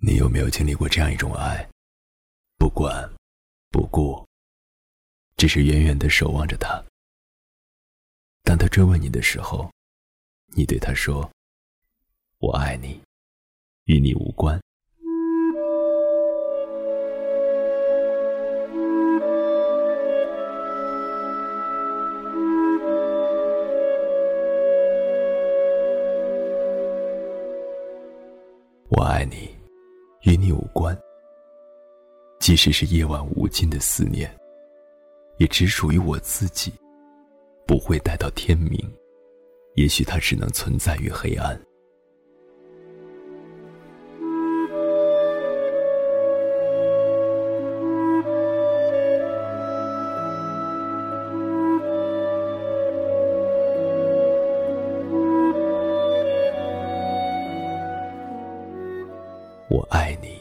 你有没有经历过这样一种爱？不管，不顾，只是远远的守望着他。当他追问你的时候，你对他说：“我爱你，与你无关。”我爱你。与你无关，即使是夜晚无尽的思念，也只属于我自己，不会待到天明。也许它只能存在于黑暗。爱你，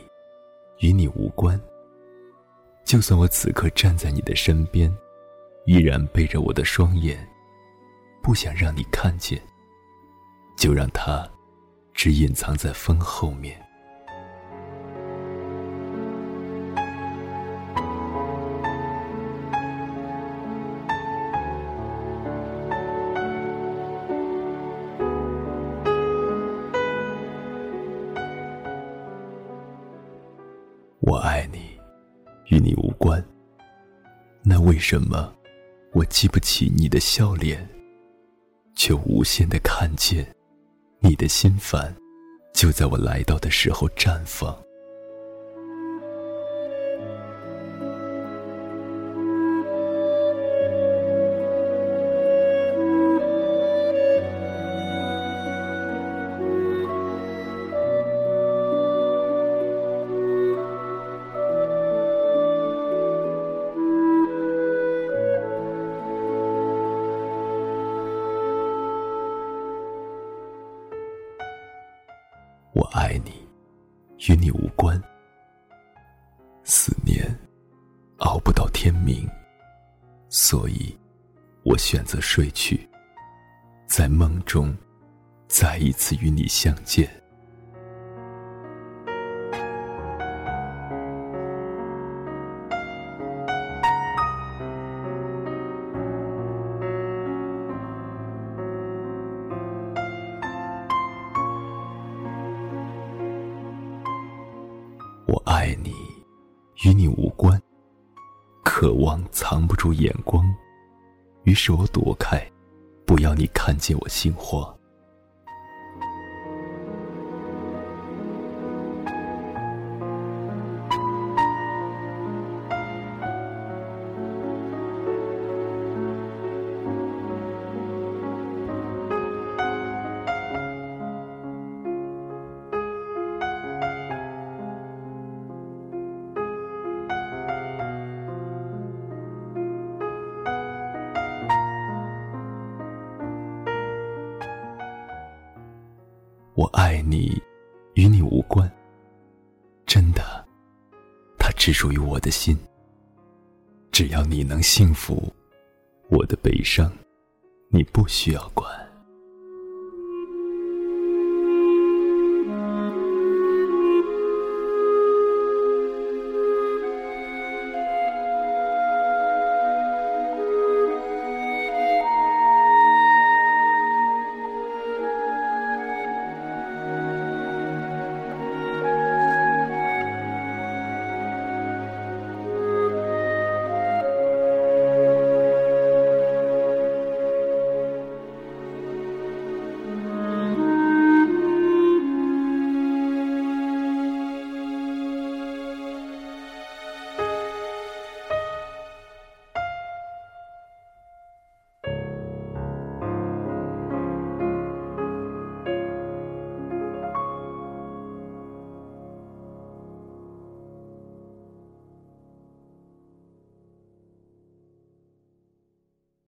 与你无关。就算我此刻站在你的身边，依然背着我的双眼，不想让你看见，就让它只隐藏在风后面。我爱你，与你无关。那为什么我记不起你的笑脸，却无限的看见你的心烦，就在我来到的时候绽放？我爱你，与你无关。思念熬不到天明，所以我选择睡去，在梦中再一次与你相见。我爱你，与你无关。渴望藏不住眼光，于是我躲开，不要你看见我心慌。我爱你，与你无关。真的，它只属于我的心。只要你能幸福，我的悲伤，你不需要管。